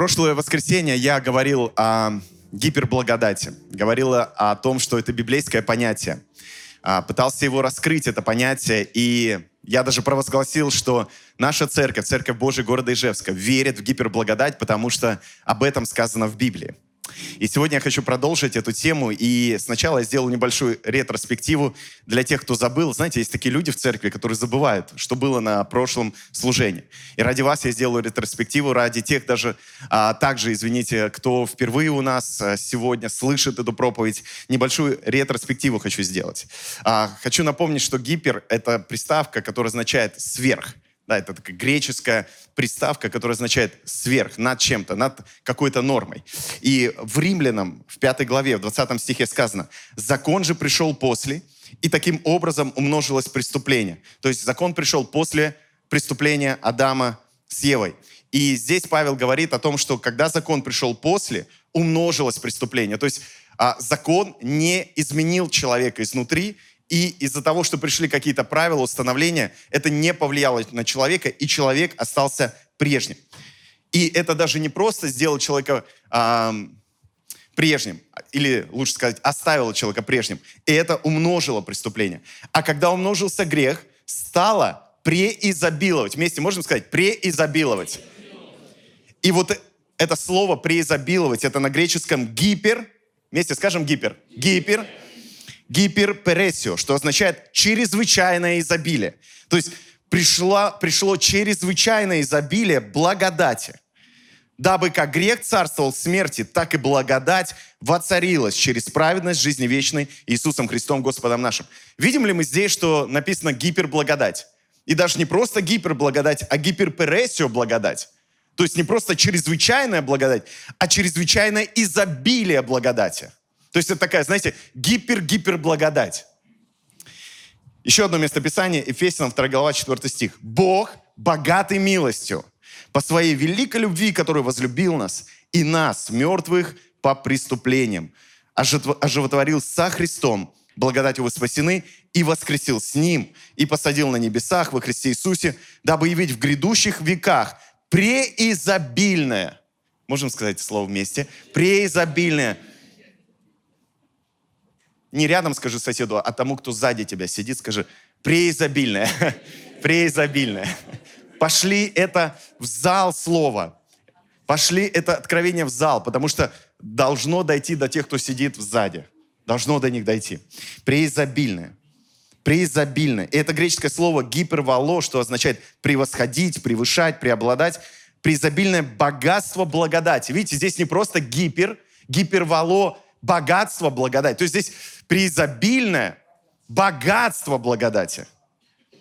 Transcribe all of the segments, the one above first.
прошлое воскресенье я говорил о гиперблагодати. Говорил о том, что это библейское понятие. А, пытался его раскрыть, это понятие, и я даже провозгласил, что наша церковь, церковь Божия города Ижевска, верит в гиперблагодать, потому что об этом сказано в Библии. И сегодня я хочу продолжить эту тему. И сначала я сделал небольшую ретроспективу для тех, кто забыл. Знаете, есть такие люди в церкви, которые забывают, что было на прошлом служении. И ради вас я сделаю ретроспективу, ради тех даже, а, также, извините, кто впервые у нас а, сегодня слышит эту проповедь. Небольшую ретроспективу хочу сделать. А, хочу напомнить, что гипер — это приставка, которая означает «сверх». Да, это такая греческая приставка, которая означает сверх, над чем-то, над какой-то нормой. И в Римлянам, в пятой главе, в 20 стихе сказано, «Закон же пришел после, и таким образом умножилось преступление». То есть закон пришел после преступления Адама с Евой. И здесь Павел говорит о том, что когда закон пришел после, умножилось преступление. То есть а, закон не изменил человека изнутри, и из-за того, что пришли какие-то правила, установления, это не повлияло на человека, и человек остался прежним. И это даже не просто сделал человека э, прежним, или лучше сказать, оставило человека прежним. И это умножило преступление. А когда умножился грех, стало преизобиловать. Вместе можем сказать преизобиловать. И вот это слово преизобиловать, это на греческом гипер, вместе скажем гипер, гипер, гиперпересио, что означает чрезвычайное изобилие. То есть пришло, пришло чрезвычайное изобилие благодати. Дабы как грех царствовал смерти, так и благодать воцарилась через праведность жизни вечной Иисусом Христом Господом нашим. Видим ли мы здесь, что написано гиперблагодать? И даже не просто гиперблагодать, а гиперпересио благодать. То есть не просто чрезвычайная благодать, а чрезвычайное изобилие благодати. То есть это такая, знаете, гипер-гипер благодать. Еще одно местописание, Ефесянам 2 глава, 4 стих. «Бог, богатый милостью, по своей великой любви, который возлюбил нас, и нас, мертвых, по преступлениям, оживотворил со Христом, благодатью вы спасены, и воскресил с Ним, и посадил на небесах во Христе Иисусе, дабы явить в грядущих веках преизобильное, можем сказать слово вместе, преизобильное не рядом скажи соседу, а тому, кто сзади тебя сидит, скажи, преизобильное, преизобильное. Пошли это в зал слова. Пошли это откровение в зал, потому что должно дойти до тех, кто сидит сзади. Должно до них дойти. Преизобильное. Преизобильное. И это греческое слово гипервало, что означает превосходить, превышать, преобладать. Преизобильное богатство благодати. Видите, здесь не просто гипер, гипервало богатство благодати. То есть здесь преизобильное богатство благодати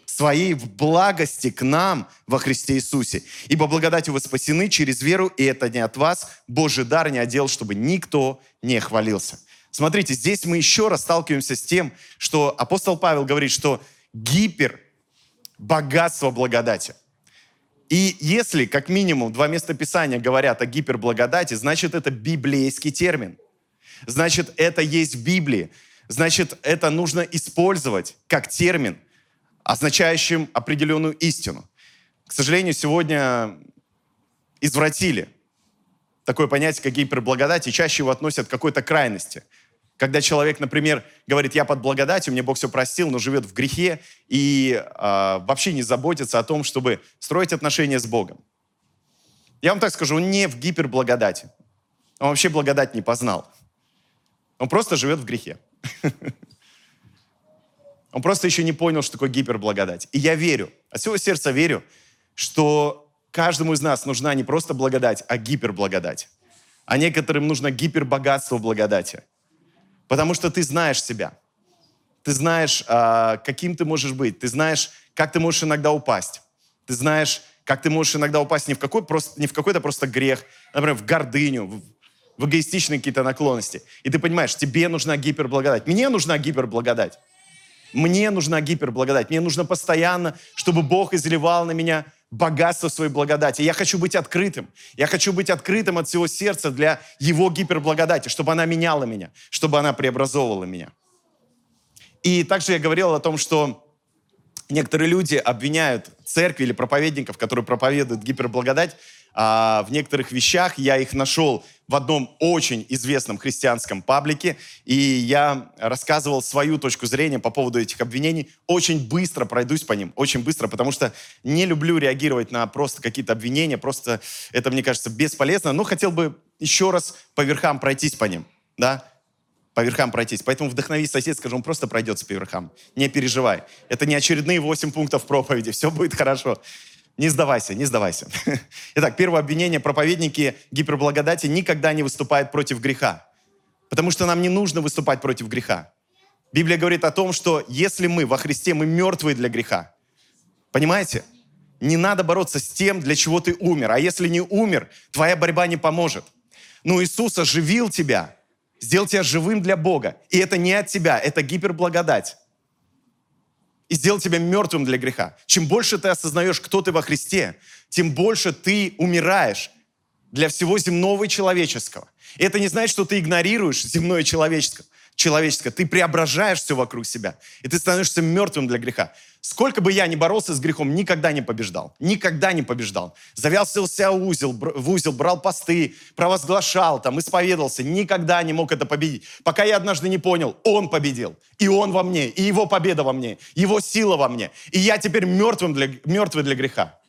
своей в благости к нам во Христе Иисусе. Ибо благодатью вы спасены через веру, и это не от вас, Божий дар не отдел, чтобы никто не хвалился. Смотрите, здесь мы еще раз сталкиваемся с тем, что апостол Павел говорит, что гипер богатство благодати. И если, как минимум, два места Писания говорят о гиперблагодати, значит, это библейский термин – значит, это есть в Библии. Значит, это нужно использовать как термин, означающим определенную истину. К сожалению, сегодня извратили такое понятие, как гиперблагодать, и чаще его относят к какой-то крайности. Когда человек, например, говорит, я под благодатью, мне Бог все простил, но живет в грехе и э, вообще не заботится о том, чтобы строить отношения с Богом. Я вам так скажу, он не в гиперблагодати. Он вообще благодать не познал. Он просто живет в грехе. Он просто еще не понял, что такое гиперблагодать. И я верю, от всего сердца верю, что каждому из нас нужна не просто благодать, а гиперблагодать. А некоторым нужно гипербогатство благодати. Потому что ты знаешь себя. Ты знаешь, а, каким ты можешь быть. Ты знаешь, как ты можешь иногда упасть. Ты знаешь, как ты можешь иногда упасть не в, какой, просто, не в какой-то просто грех, например, в гордыню, в эгоистичные какие-то наклонности. И ты понимаешь, тебе нужна гиперблагодать. Мне нужна гиперблагодать. Мне нужна гиперблагодать. Мне нужно постоянно, чтобы Бог изливал на меня богатство своей благодати. Я хочу быть открытым. Я хочу быть открытым от всего сердца для Его гиперблагодати, чтобы она меняла меня, чтобы она преобразовывала меня. И также я говорил о том, что некоторые люди обвиняют церкви или проповедников, которые проповедуют гиперблагодать, а, в некоторых вещах. Я их нашел в одном очень известном христианском паблике, и я рассказывал свою точку зрения по поводу этих обвинений. Очень быстро пройдусь по ним, очень быстро, потому что не люблю реагировать на просто какие-то обвинения, просто это, мне кажется, бесполезно, но хотел бы еще раз по верхам пройтись по ним, да, по верхам пройтись. Поэтому вдохнови сосед, скажу, он просто пройдется по верхам. Не переживай. Это не очередные 8 пунктов проповеди. Все будет хорошо. Не сдавайся, не сдавайся. Итак, первое обвинение. Проповедники гиперблагодати никогда не выступают против греха. Потому что нам не нужно выступать против греха. Библия говорит о том, что если мы во Христе, мы мертвые для греха. Понимаете? Не надо бороться с тем, для чего ты умер. А если не умер, твоя борьба не поможет. Но Иисус оживил тебя – сделал тебя живым для Бога. И это не от тебя, это гиперблагодать. И сделал тебя мертвым для греха. Чем больше ты осознаешь, кто ты во Христе, тем больше ты умираешь для всего земного и человеческого. И это не значит, что ты игнорируешь земное человеческое человеческое. Ты преображаешь все вокруг себя. И ты становишься мертвым для греха. Сколько бы я ни боролся с грехом, никогда не побеждал. Никогда не побеждал. Завязывался узел, в узел, брал посты, провозглашал, там, исповедовался. Никогда не мог это победить. Пока я однажды не понял, он победил. И он во мне, и его победа во мне, его сила во мне. И я теперь мертвым для, мертвый для греха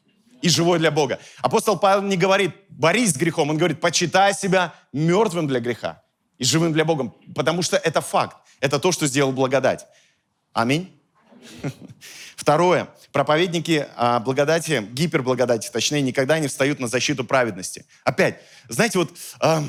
и живой для Бога. Апостол Павел не говорит, борись с грехом, он говорит, почитай себя мертвым для греха и живым для Бога, потому что это факт. Это то, что сделал благодать. Аминь. Второе. Проповедники а, благодати, гиперблагодати, точнее, никогда не встают на защиту праведности. Опять, знаете, вот а,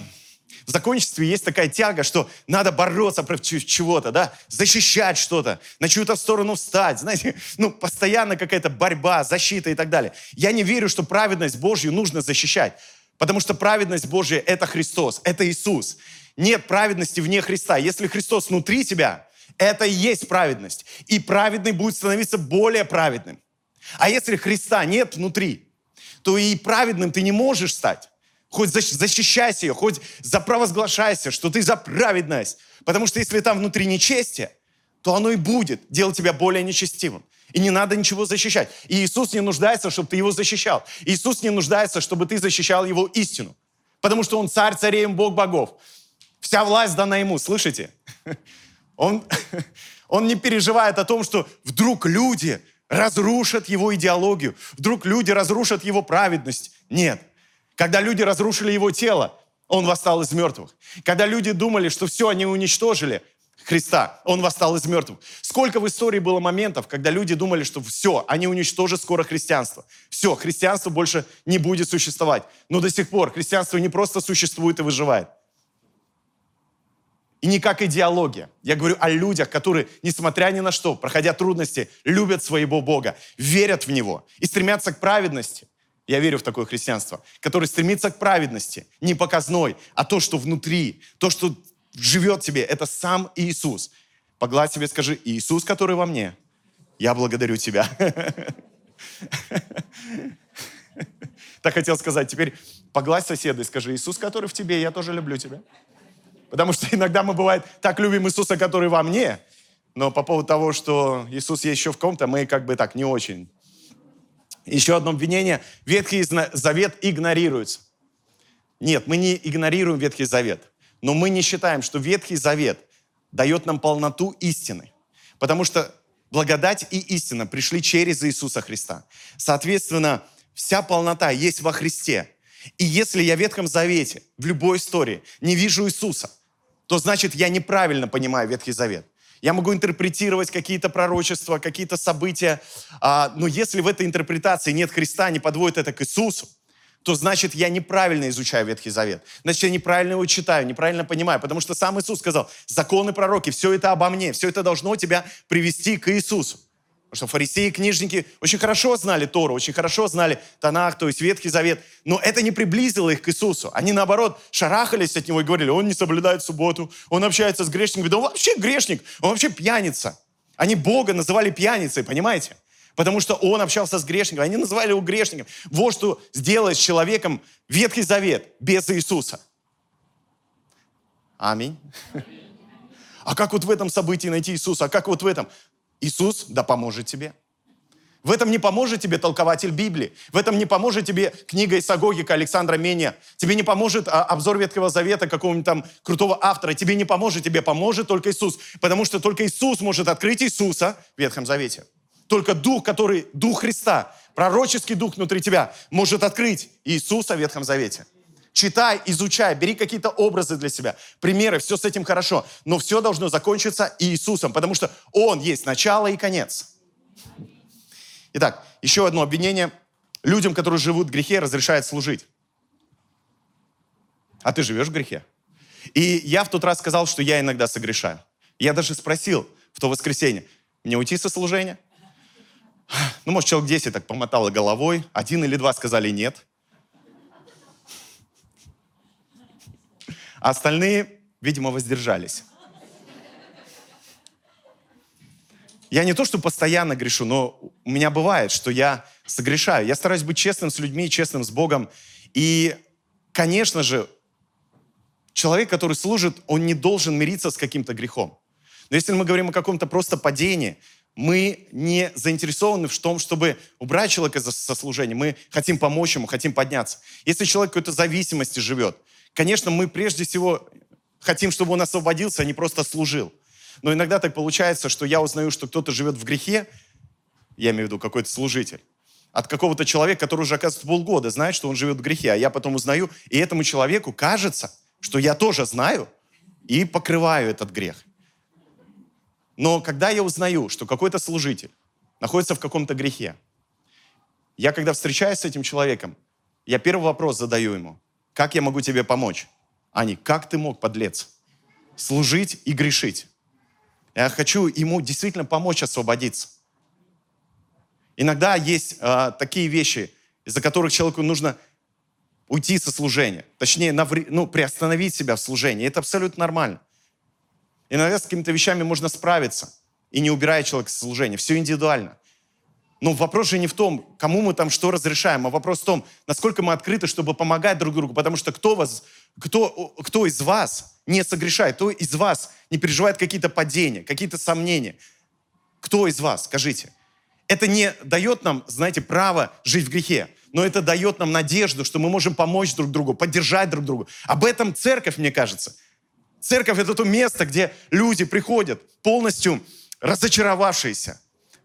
в законничестве есть такая тяга, что надо бороться против чего-то, да, защищать что-то, на чью-то сторону встать, знаете, ну, постоянно какая-то борьба, защита и так далее. Я не верю, что праведность Божью нужно защищать, потому что праведность Божья — это Христос, это Иисус. Нет праведности вне Христа. Если Христос внутри тебя, это и есть праведность. И праведный будет становиться более праведным. А если Христа нет внутри, то и праведным ты не можешь стать. Хоть защищайся ее, хоть запровозглашайся, что ты за праведность. Потому что если там внутри нечестие, то оно и будет делать тебя более нечестивым. И не надо ничего защищать. И Иисус не нуждается, чтобы ты его защищал. Иисус не нуждается, чтобы ты защищал его истину. Потому что он царь царей, Бог богов. Вся власть дана ему, слышите? Он, он не переживает о том, что вдруг люди разрушат его идеологию, вдруг люди разрушат его праведность. Нет. Когда люди разрушили его тело, он восстал из мертвых. Когда люди думали, что все, они уничтожили Христа, он восстал из мертвых. Сколько в истории было моментов, когда люди думали, что все, они уничтожат скоро христианство. Все, христианство больше не будет существовать. Но до сих пор христианство не просто существует и выживает. И не как идеология. Я говорю о людях, которые, несмотря ни на что, проходя трудности, любят своего Бога, верят в Него и стремятся к праведности. Я верю в такое христианство, которое стремится к праведности, не показной, а то, что внутри, то, что живет тебе, это сам Иисус. Погладь себе, скажи, Иисус, который во мне, я благодарю Тебя. Так хотел сказать. Теперь погладь соседа и скажи, Иисус, который в тебе, я тоже люблю тебя. Потому что иногда мы, бывает, так любим Иисуса, который во мне, но по поводу того, что Иисус есть еще в ком-то, мы как бы так не очень. Еще одно обвинение. Ветхий Завет игнорируется. Нет, мы не игнорируем Ветхий Завет. Но мы не считаем, что Ветхий Завет дает нам полноту истины. Потому что благодать и истина пришли через Иисуса Христа. Соответственно, вся полнота есть во Христе. И если я в Ветхом Завете, в любой истории, не вижу Иисуса, то значит я неправильно понимаю Ветхий Завет. Я могу интерпретировать какие-то пророчества, какие-то события, а, но если в этой интерпретации нет Христа, не подводит это к Иисусу, то значит я неправильно изучаю Ветхий Завет. Значит, я неправильно его читаю, неправильно понимаю. Потому что сам Иисус сказал, законы пророки, все это обо мне, все это должно тебя привести к Иисусу. Потому что фарисеи и книжники очень хорошо знали Тору, очень хорошо знали Танах, то есть Ветхий Завет. Но это не приблизило их к Иисусу. Они, наоборот, шарахались от Него и говорили, он не соблюдает субботу, он общается с грешниками. Да он вообще грешник, он вообще пьяница. Они Бога называли пьяницей, понимаете? Потому что он общался с грешником. Они называли его грешником. Вот что сделает с человеком Ветхий Завет без Иисуса. Аминь. А как вот в этом событии найти Иисуса? А как вот в этом? Иисус да поможет тебе. В этом не поможет тебе толкователь Библии. В этом не поможет тебе книга Исагогика Александра Меня. Тебе не поможет а, обзор Ветхого Завета какого-нибудь там крутого автора. Тебе не поможет, тебе поможет только Иисус. Потому что только Иисус может открыть Иисуса в Ветхом Завете. Только Дух, который, Дух Христа, пророческий Дух внутри тебя, может открыть Иисуса в Ветхом Завете. Читай, изучай, бери какие-то образы для себя, примеры, все с этим хорошо. Но все должно закончиться Иисусом, потому что Он есть начало и конец. Итак, еще одно обвинение. Людям, которые живут в грехе, разрешает служить. А ты живешь в грехе? И я в тот раз сказал, что я иногда согрешаю. Я даже спросил в то воскресенье, мне уйти со служения? Ну, может, человек 10 так помотало головой, один или два сказали нет. А остальные, видимо, воздержались. Я не то, что постоянно грешу, но у меня бывает, что я согрешаю. Я стараюсь быть честным с людьми, честным с Богом. И, конечно же, человек, который служит, он не должен мириться с каким-то грехом. Но если мы говорим о каком-то просто падении, мы не заинтересованы в том, чтобы убрать человека со служения. Мы хотим помочь ему, хотим подняться. Если человек какой-то зависимости живет, конечно, мы прежде всего хотим, чтобы он освободился, а не просто служил. Но иногда так получается, что я узнаю, что кто-то живет в грехе, я имею в виду какой-то служитель, от какого-то человека, который уже, оказывается, полгода знает, что он живет в грехе, а я потом узнаю, и этому человеку кажется, что я тоже знаю и покрываю этот грех. Но когда я узнаю, что какой-то служитель находится в каком-то грехе, я когда встречаюсь с этим человеком, я первый вопрос задаю ему. Как я могу тебе помочь? Не, как ты мог, подлец, служить и грешить? Я хочу ему действительно помочь освободиться. Иногда есть э, такие вещи, из-за которых человеку нужно уйти со служения. Точнее, наври, ну, приостановить себя в служении. Это абсолютно нормально. Иногда с какими-то вещами можно справиться и не убирая человека со служения. Все индивидуально. Но вопрос же не в том, кому мы там что разрешаем, а вопрос в том, насколько мы открыты, чтобы помогать друг другу. Потому что кто, вас, кто, кто из вас не согрешает, кто из вас не переживает какие-то падения, какие-то сомнения? Кто из вас, скажите? Это не дает нам, знаете, право жить в грехе, но это дает нам надежду, что мы можем помочь друг другу, поддержать друг друга. Об этом церковь, мне кажется. Церковь — это то место, где люди приходят полностью разочаровавшиеся,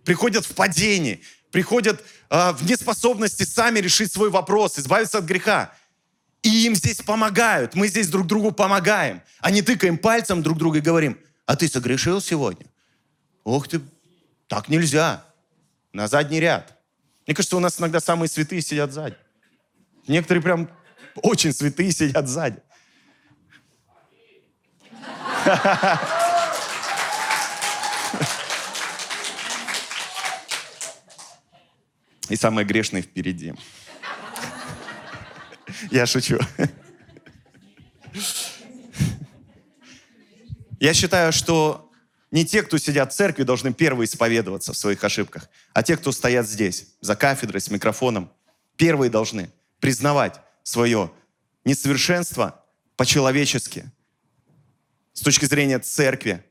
приходят в падении, приходят э, в неспособности сами решить свой вопрос, избавиться от греха. И им здесь помогают. Мы здесь друг другу помогаем. А не тыкаем пальцем друг друга и говорим, а ты согрешил сегодня? Ох ты, так нельзя. На задний ряд. Мне кажется, у нас иногда самые святые сидят сзади. Некоторые прям очень святые сидят сзади. И самое грешное впереди. Я шучу. Я считаю, что не те, кто сидят в церкви, должны первые исповедоваться в своих ошибках, а те, кто стоят здесь, за кафедрой, с микрофоном, первые должны признавать свое несовершенство по-человечески, с точки зрения церкви,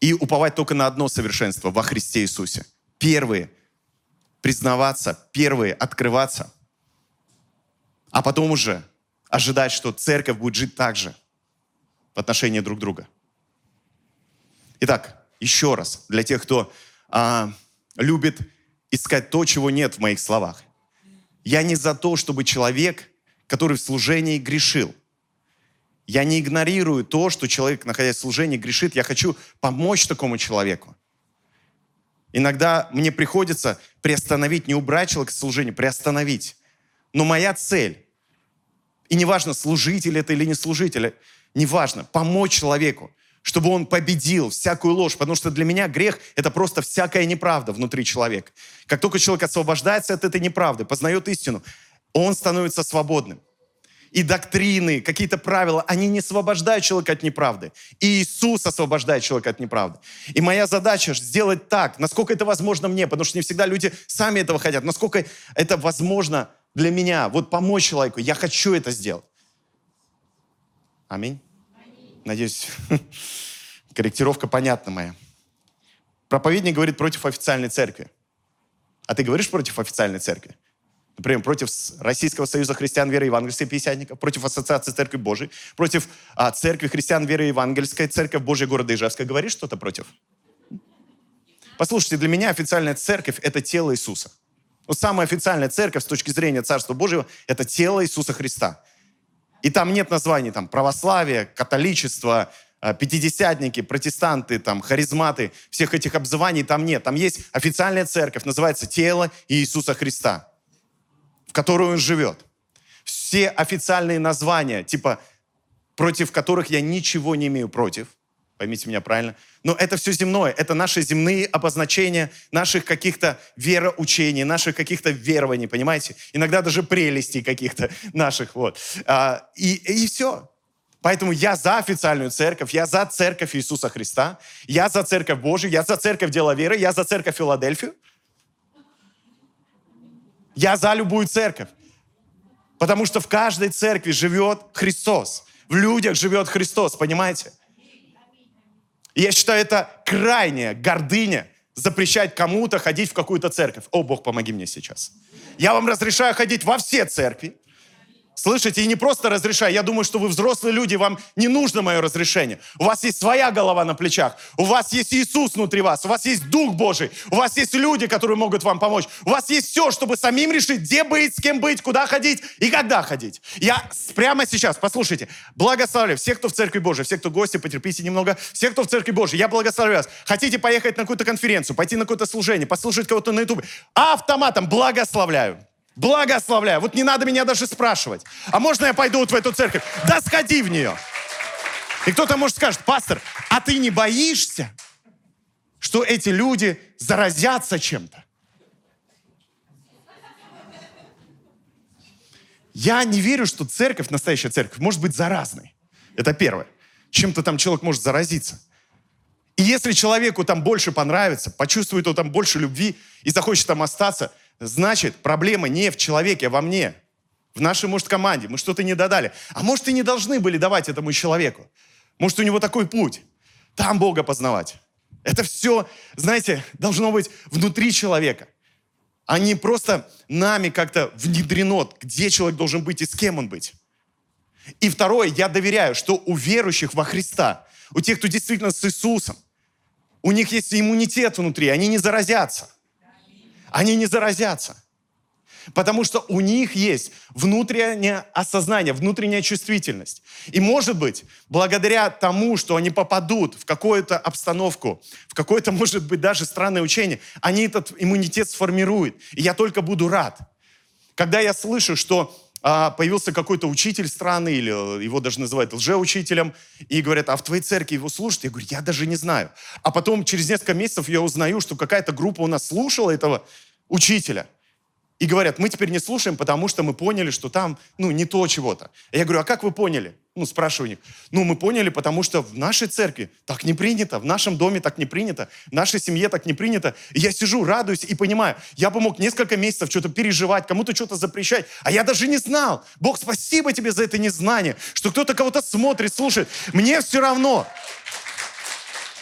и уповать только на одно совершенство во Христе Иисусе. Первые признаваться, первые открываться, а потом уже ожидать, что церковь будет жить так же в отношении друг друга. Итак, еще раз, для тех, кто а, любит искать то, чего нет в моих словах. Я не за то, чтобы человек, который в служении грешил, я не игнорирую то, что человек, находясь в служении, грешит. Я хочу помочь такому человеку. Иногда мне приходится приостановить, не убрать человека служения, приостановить. Но моя цель, и неважно, служитель это или не служитель, неважно, помочь человеку, чтобы он победил всякую ложь, потому что для меня грех — это просто всякая неправда внутри человека. Как только человек освобождается от этой неправды, познает истину, он становится свободным и доктрины, какие-то правила, они не освобождают человека от неправды. И Иисус освобождает человека от неправды. И моя задача сделать так, насколько это возможно мне, потому что не всегда люди сами этого хотят, насколько это возможно для меня, вот помочь человеку. Я хочу это сделать. Аминь. Аминь. Надеюсь, корректировка понятна моя. Проповедник говорит против официальной церкви. А ты говоришь против официальной церкви? Например, против Российского союза христиан веры евангельской пятидесятников, против Ассоциации Церкви Божией, против а, Церкви христиан веры евангельской, Церковь Божьей города Ижевска. Говоришь что-то против? Послушайте, для меня официальная церковь – это тело Иисуса. Вот самая официальная церковь с точки зрения Царства Божьего – это тело Иисуса Христа. И там нет названий там православие, католичество, а, пятидесятники, протестанты, там, харизматы, всех этих обзываний там нет. Там есть официальная церковь, называется тело Иисуса Христа в которой он живет. Все официальные названия, типа, против которых я ничего не имею против, поймите меня правильно, но это все земное, это наши земные обозначения наших каких-то вероучений, наших каких-то верований, понимаете? Иногда даже прелестей каких-то наших, вот. А, и, и все. Поэтому я за официальную церковь, я за церковь Иисуса Христа, я за церковь Божию, я за церковь Дела Веры, я за церковь Филадельфию. Я за любую церковь. Потому что в каждой церкви живет Христос. В людях живет Христос, понимаете? Я считаю, это крайняя гордыня запрещать кому-то ходить в какую-то церковь. О, Бог, помоги мне сейчас. Я вам разрешаю ходить во все церкви. Слышите, и не просто разрешаю. Я думаю, что вы взрослые люди, вам не нужно мое разрешение. У вас есть своя голова на плечах. У вас есть Иисус внутри вас. У вас есть Дух Божий. У вас есть люди, которые могут вам помочь. У вас есть все, чтобы самим решить, где быть, с кем быть, куда ходить и когда ходить. Я прямо сейчас, послушайте, благословляю всех, кто в Церкви Божией, всех, кто гости, потерпите немного, всех, кто в Церкви Божией, я благословляю вас. Хотите поехать на какую-то конференцию, пойти на какое-то служение, послушать кого-то на ютубе, автоматом благословляю. Благословляю. Вот не надо меня даже спрашивать. А можно я пойду вот в эту церковь? Да сходи в нее. И кто-то может скажет, пастор, а ты не боишься, что эти люди заразятся чем-то? Я не верю, что церковь, настоящая церковь, может быть заразной. Это первое. Чем-то там человек может заразиться. И если человеку там больше понравится, почувствует он там больше любви и захочет там остаться – Значит, проблема не в человеке, а во мне. В нашей, может, команде. Мы что-то не додали. А может, и не должны были давать этому человеку. Может, у него такой путь. Там Бога познавать. Это все, знаете, должно быть внутри человека. А не просто нами как-то внедрено, где человек должен быть и с кем он быть. И второе, я доверяю, что у верующих во Христа, у тех, кто действительно с Иисусом, у них есть иммунитет внутри, они не заразятся они не заразятся. Потому что у них есть внутреннее осознание, внутренняя чувствительность. И может быть, благодаря тому, что они попадут в какую-то обстановку, в какое-то, может быть, даже странное учение, они этот иммунитет сформируют. И я только буду рад. Когда я слышу, что а, появился какой-то учитель странный, или его даже называют лжеучителем, и говорят, а в твоей церкви его слушают? Я говорю, я даже не знаю. А потом через несколько месяцев я узнаю, что какая-то группа у нас слушала этого учителя. И говорят, мы теперь не слушаем, потому что мы поняли, что там, ну, не то чего-то. Я говорю, а как вы поняли? Ну, спрашиваю них. Ну, мы поняли, потому что в нашей церкви так не принято, в нашем доме так не принято, в нашей семье так не принято. И я сижу, радуюсь и понимаю, я бы мог несколько месяцев что-то переживать, кому-то что-то запрещать, а я даже не знал. Бог, спасибо тебе за это незнание, что кто-то кого-то смотрит, слушает. Мне все равно.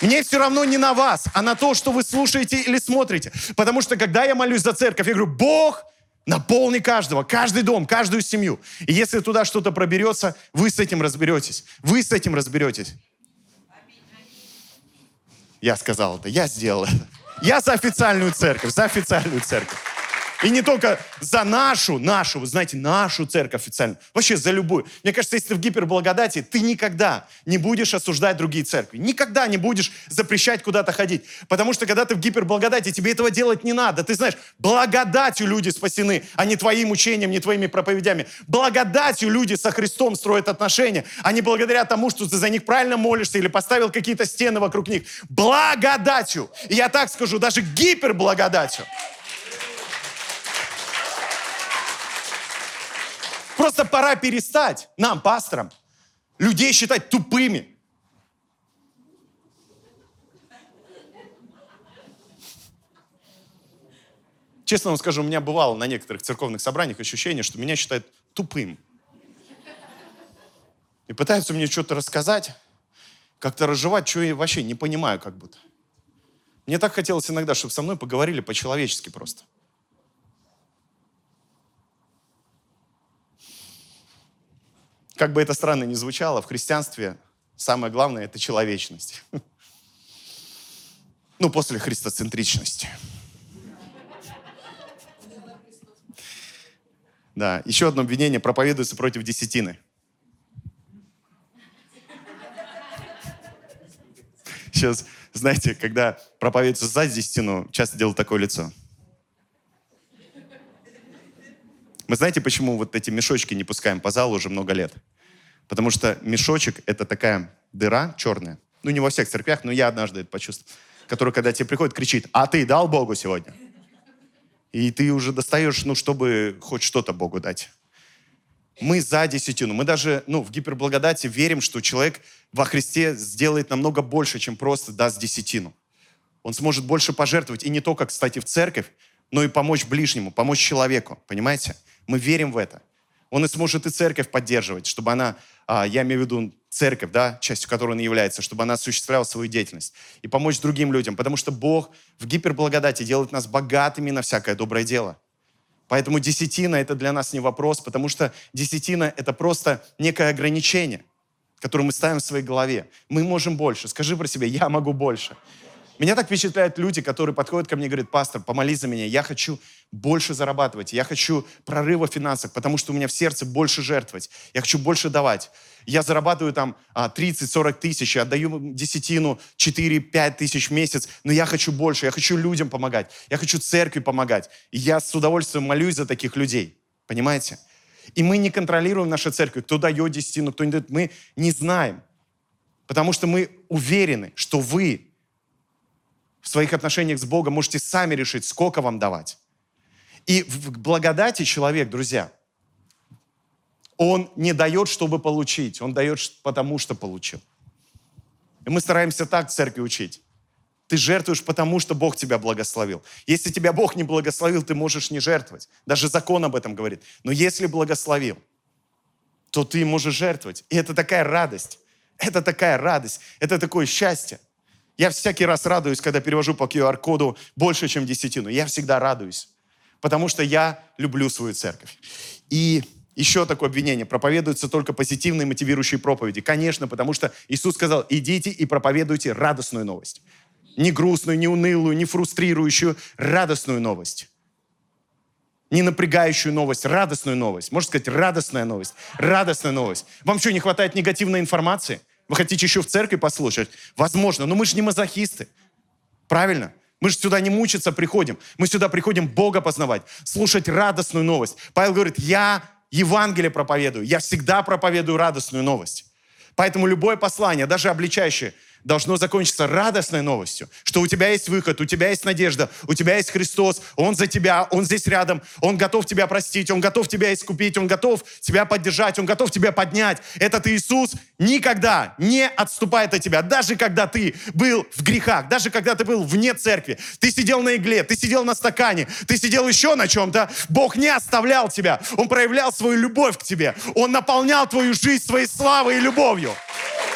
Мне все равно не на вас, а на то, что вы слушаете или смотрите. Потому что когда я молюсь за церковь, я говорю, Бог, наполни каждого, каждый дом, каждую семью. И если туда что-то проберется, вы с этим разберетесь. Вы с этим разберетесь. Я сказал это, я сделал это. Я за официальную церковь, за официальную церковь. И не только за нашу, нашу, вы знаете, нашу церковь официально. Вообще за любую. Мне кажется, если ты в гиперблагодати, ты никогда не будешь осуждать другие церкви. Никогда не будешь запрещать куда-то ходить. Потому что когда ты в гиперблагодати, тебе этого делать не надо. Ты знаешь, благодатью люди спасены, а не твоим учением, не твоими проповедями. Благодатью люди со Христом строят отношения, а не благодаря тому, что ты за них правильно молишься или поставил какие-то стены вокруг них. Благодатью. И я так скажу, даже гиперблагодатью. Просто пора перестать нам, пасторам, людей считать тупыми. Честно вам скажу, у меня бывало на некоторых церковных собраниях ощущение, что меня считают тупым. И пытаются мне что-то рассказать, как-то разжевать, что я вообще не понимаю как будто. Мне так хотелось иногда, чтобы со мной поговорили по-человечески просто. Как бы это странно ни звучало, в христианстве самое главное – это человечность. Ну, после христоцентричности. Да, еще одно обвинение проповедуется против десятины. Сейчас, знаете, когда проповедуется за десятину, часто делают такое лицо. Мы знаете, почему вот эти мешочки не пускаем по залу уже много лет? Потому что мешочек — это такая дыра черная. Ну, не во всех церквях, но я однажды это почувствовал. Который, когда тебе приходит, кричит, а ты дал Богу сегодня? И ты уже достаешь, ну, чтобы хоть что-то Богу дать. Мы за десятину. Мы даже ну, в гиперблагодати верим, что человек во Христе сделает намного больше, чем просто даст десятину. Он сможет больше пожертвовать. И не только, кстати, в церковь, но и помочь ближнему, помочь человеку. Понимаете? Мы верим в это. Он и сможет и церковь поддерживать, чтобы она, а, я имею в виду церковь, да, частью которой он является, чтобы она осуществляла свою деятельность и помочь другим людям, потому что Бог в гиперблагодати делает нас богатыми на всякое доброе дело. Поэтому десятина – это для нас не вопрос, потому что десятина – это просто некое ограничение, которое мы ставим в своей голове. Мы можем больше. Скажи про себя, я могу больше. Меня так впечатляют люди, которые подходят ко мне и говорят, пастор, помолись за меня, я хочу больше зарабатывать, я хочу прорыва в финансах, потому что у меня в сердце больше жертвовать, я хочу больше давать. Я зарабатываю там 30-40 а, тысяч, отдаю десятину 4-5 тысяч в месяц, но я хочу больше, я хочу людям помогать, я хочу церкви помогать. И я с удовольствием молюсь за таких людей, понимаете? И мы не контролируем нашу церковь, кто дает десятину, кто не дает, мы не знаем. Потому что мы уверены, что вы в своих отношениях с Богом можете сами решить, сколько вам давать. И в благодати человек, друзья, он не дает, чтобы получить, он дает потому, что получил. И мы стараемся так в церкви учить. Ты жертвуешь потому, что Бог тебя благословил. Если тебя Бог не благословил, ты можешь не жертвовать. Даже закон об этом говорит. Но если благословил, то ты можешь жертвовать. И это такая радость. Это такая радость. Это такое счастье. Я всякий раз радуюсь, когда перевожу по QR-коду больше, чем десятину. Я всегда радуюсь, потому что я люблю свою церковь. И еще такое обвинение. Проповедуются только позитивные мотивирующие проповеди. Конечно, потому что Иисус сказал, идите и проповедуйте радостную новость. Не грустную, не унылую, не фрустрирующую, радостную новость. Не напрягающую новость, радостную новость. Можно сказать, радостная новость. Радостная новость. Вам что, не хватает негативной информации? Вы хотите еще в церкви послушать? Возможно, но мы же не мазохисты. Правильно? Мы же сюда не мучиться приходим. Мы сюда приходим Бога познавать, слушать радостную новость. Павел говорит, я Евангелие проповедую, я всегда проповедую радостную новость. Поэтому любое послание, даже обличающее, должно закончиться радостной новостью, что у тебя есть выход, у тебя есть надежда, у тебя есть Христос, Он за тебя, Он здесь рядом, Он готов тебя простить, Он готов тебя искупить, Он готов тебя поддержать, Он готов тебя поднять. Этот Иисус никогда не отступает от тебя, даже когда ты был в грехах, даже когда ты был вне церкви, ты сидел на игле, ты сидел на стакане, ты сидел еще на чем-то, Бог не оставлял тебя, Он проявлял свою любовь к тебе, Он наполнял твою жизнь своей славой и любовью.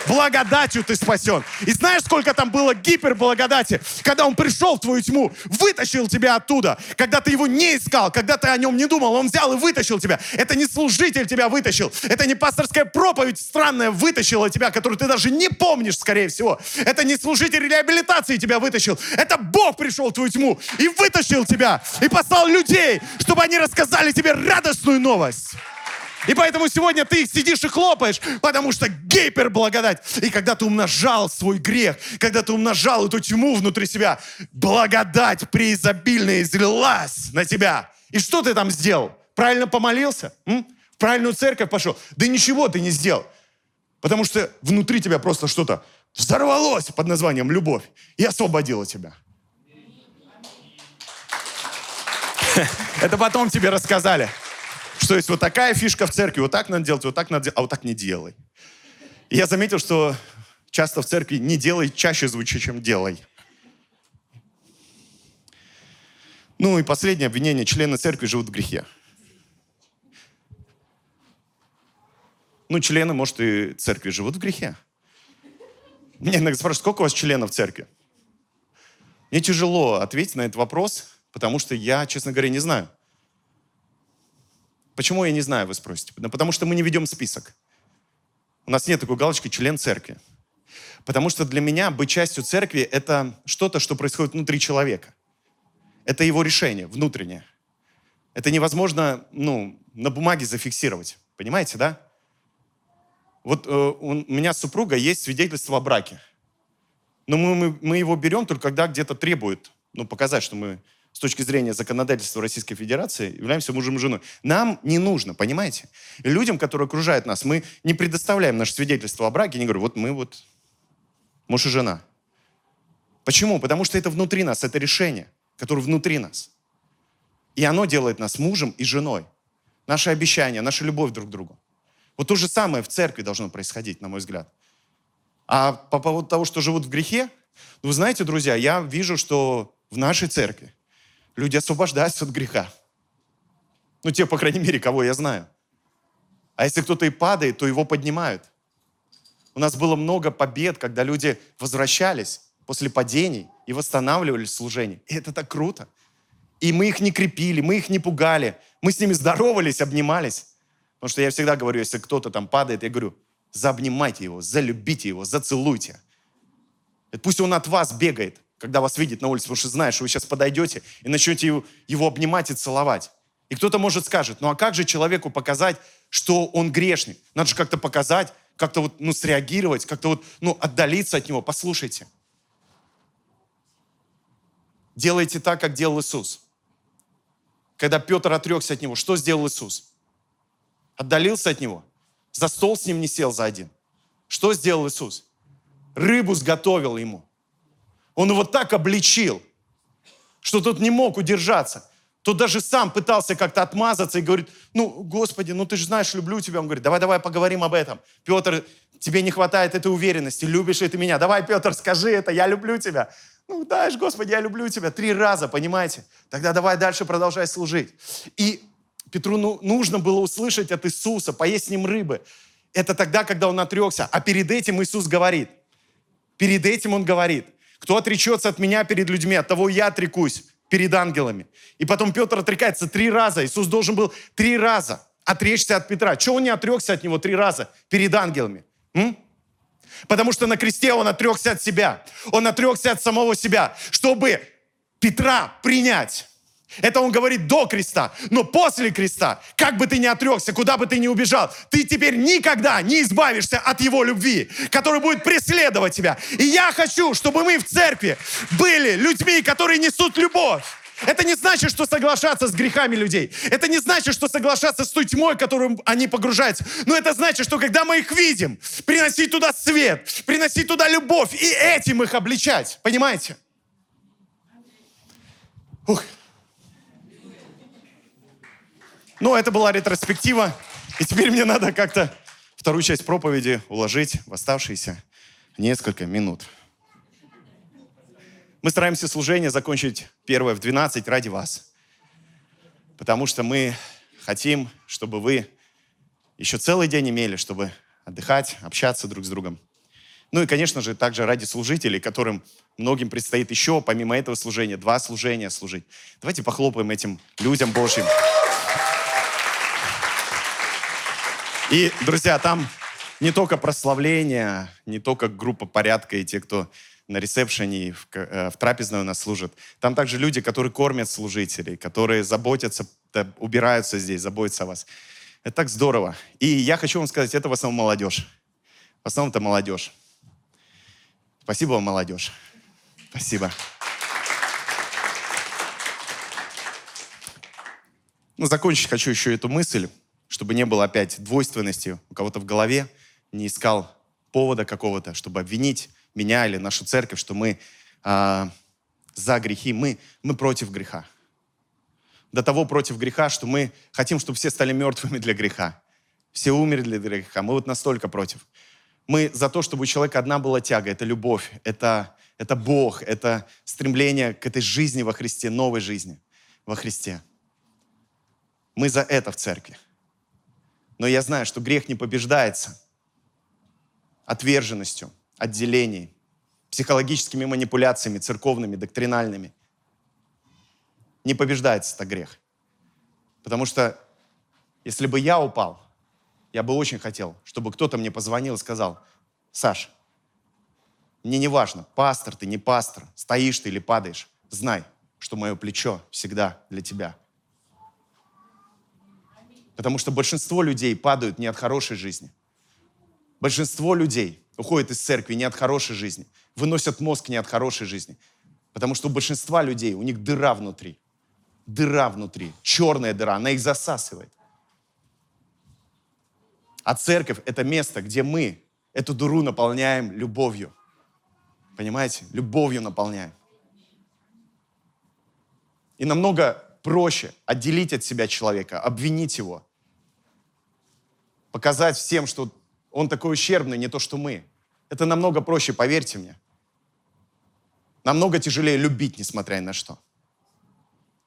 Благодатью ты спасен. И знаешь, сколько там было гиперблагодати, когда Он пришел в твою тьму, вытащил тебя оттуда, когда ты его не искал, когда ты о нем не думал, Он взял и вытащил тебя. Это не служитель тебя вытащил, это не пасторская проповедь странная вытащила тебя, которую ты даже не помнишь, скорее всего. Это не служитель реабилитации тебя вытащил, это Бог пришел в твою тьму и вытащил тебя, и послал людей, чтобы они рассказали тебе радостную новость. И поэтому сегодня ты сидишь и хлопаешь, потому что гиперблагодать. И когда ты умножал свой грех, когда ты умножал эту тьму внутри себя, благодать преизобильная излилась на тебя. И что ты там сделал? Правильно помолился? М? В правильную церковь пошел? Да ничего ты не сделал. Потому что внутри тебя просто что-то взорвалось под названием любовь и освободило тебя. Это потом тебе рассказали что есть вот такая фишка в церкви, вот так надо делать, вот так надо делать, а вот так не делай. И я заметил, что часто в церкви не делай чаще звучит, чем делай. Ну и последнее обвинение. Члены церкви живут в грехе. Ну, члены, может, и церкви живут в грехе. Мне иногда спрашивают, сколько у вас членов церкви? Мне тяжело ответить на этот вопрос, потому что я, честно говоря, не знаю. Почему я не знаю, вы спросите? Ну, потому что мы не ведем список. У нас нет такой галочки «член церкви». Потому что для меня быть частью церкви – это что-то, что происходит внутри человека. Это его решение внутреннее. Это невозможно ну, на бумаге зафиксировать. Понимаете, да? Вот э, у меня супруга есть свидетельство о браке. Но мы, мы, мы его берем только когда где-то требует ну, показать, что мы с точки зрения законодательства Российской Федерации являемся мужем и женой. Нам не нужно, понимаете? Людям, которые окружают нас, мы не предоставляем наше свидетельство о браке, не говорю, вот мы вот муж и жена. Почему? Потому что это внутри нас, это решение, которое внутри нас. И оно делает нас мужем и женой. Наши обещания, наша любовь друг к другу. Вот то же самое в церкви должно происходить, на мой взгляд. А по поводу того, что живут в грехе, ну, вы знаете, друзья, я вижу, что в нашей церкви люди освобождаются от греха. Ну, те, по крайней мере, кого я знаю. А если кто-то и падает, то его поднимают. У нас было много побед, когда люди возвращались после падений и восстанавливали служение. И это так круто. И мы их не крепили, мы их не пугали. Мы с ними здоровались, обнимались. Потому что я всегда говорю, если кто-то там падает, я говорю, заобнимайте его, залюбите его, зацелуйте. Пусть он от вас бегает, когда вас видит на улице, потому что знает, что вы сейчас подойдете и начнете его, обнимать и целовать. И кто-то может скажет, ну а как же человеку показать, что он грешник? Надо же как-то показать, как-то вот, ну, среагировать, как-то вот, ну, отдалиться от него. Послушайте. Делайте так, как делал Иисус. Когда Петр отрекся от него, что сделал Иисус? Отдалился от него. За стол с ним не сел за один. Что сделал Иисус? Рыбу сготовил ему. Он его так обличил, что тот не мог удержаться. Тот даже сам пытался как-то отмазаться и говорит, ну, Господи, ну ты же знаешь, люблю тебя. Он говорит, давай-давай поговорим об этом. Петр, тебе не хватает этой уверенности, любишь ли ты меня? Давай, Петр, скажи это, я люблю тебя. Ну, знаешь, Господи, я люблю тебя. Три раза, понимаете? Тогда давай дальше продолжай служить. И Петру ну, нужно было услышать от Иисуса, поесть с ним рыбы. Это тогда, когда он отрекся. А перед этим Иисус говорит, перед этим он говорит, кто отречется от меня перед людьми, от того я отрекусь перед ангелами. И потом Петр отрекается три раза. Иисус должен был три раза отречься от Петра. Чего он не отрекся от него три раза перед ангелами? М? Потому что на кресте он отрекся от себя. Он отрекся от самого себя, чтобы Петра принять. Это он говорит до креста. Но после креста, как бы ты ни отрекся, куда бы ты ни убежал, ты теперь никогда не избавишься от его любви, которая будет преследовать тебя. И я хочу, чтобы мы в церкви были людьми, которые несут любовь. Это не значит, что соглашаться с грехами людей. Это не значит, что соглашаться с той тьмой, которую они погружаются. Но это значит, что когда мы их видим, приносить туда свет, приносить туда любовь и этим их обличать. Понимаете? Ух. Ну, это была ретроспектива. И теперь мне надо как-то вторую часть проповеди уложить в оставшиеся несколько минут. Мы стараемся служение закончить первое в 12 ради вас. Потому что мы хотим, чтобы вы еще целый день имели, чтобы отдыхать, общаться друг с другом. Ну и, конечно же, также ради служителей, которым многим предстоит еще, помимо этого служения, два служения служить. Давайте похлопаем этим людям Божьим. И, друзья, там не только прославление, не только группа порядка и те, кто на ресепшене в, э, в трапезной у нас служат. Там также люди, которые кормят служителей, которые заботятся, убираются здесь, заботятся о вас. Это так здорово. И я хочу вам сказать, это в основном молодежь. В основном это молодежь. Спасибо вам, молодежь. Спасибо. Ну, закончить хочу еще эту мысль чтобы не было опять двойственности у кого-то в голове, не искал повода какого-то, чтобы обвинить меня или нашу церковь, что мы э, за грехи, мы, мы против греха. До того против греха, что мы хотим, чтобы все стали мертвыми для греха. Все умерли для греха. Мы вот настолько против. Мы за то, чтобы у человека одна была тяга. Это любовь, это, это Бог, это стремление к этой жизни во Христе, новой жизни во Христе. Мы за это в церкви. Но я знаю, что грех не побеждается отверженностью, отделением, психологическими манипуляциями, церковными, доктринальными. Не побеждается это грех. Потому что если бы я упал, Я бы очень хотел, чтобы кто-то мне позвонил и сказал, Саш, мне не важно, пастор ты, не пастор, стоишь ты или падаешь, знай, что мое плечо всегда для тебя. Потому что большинство людей падают не от хорошей жизни. Большинство людей уходят из церкви не от хорошей жизни, выносят мозг не от хорошей жизни. Потому что у большинства людей, у них дыра внутри. Дыра внутри, черная дыра, она их засасывает. А церковь — это место, где мы эту дыру наполняем любовью. Понимаете? Любовью наполняем. И намного проще отделить от себя человека, обвинить его, показать всем, что он такой ущербный, не то, что мы. Это намного проще, поверьте мне. Намного тяжелее любить, несмотря ни на что.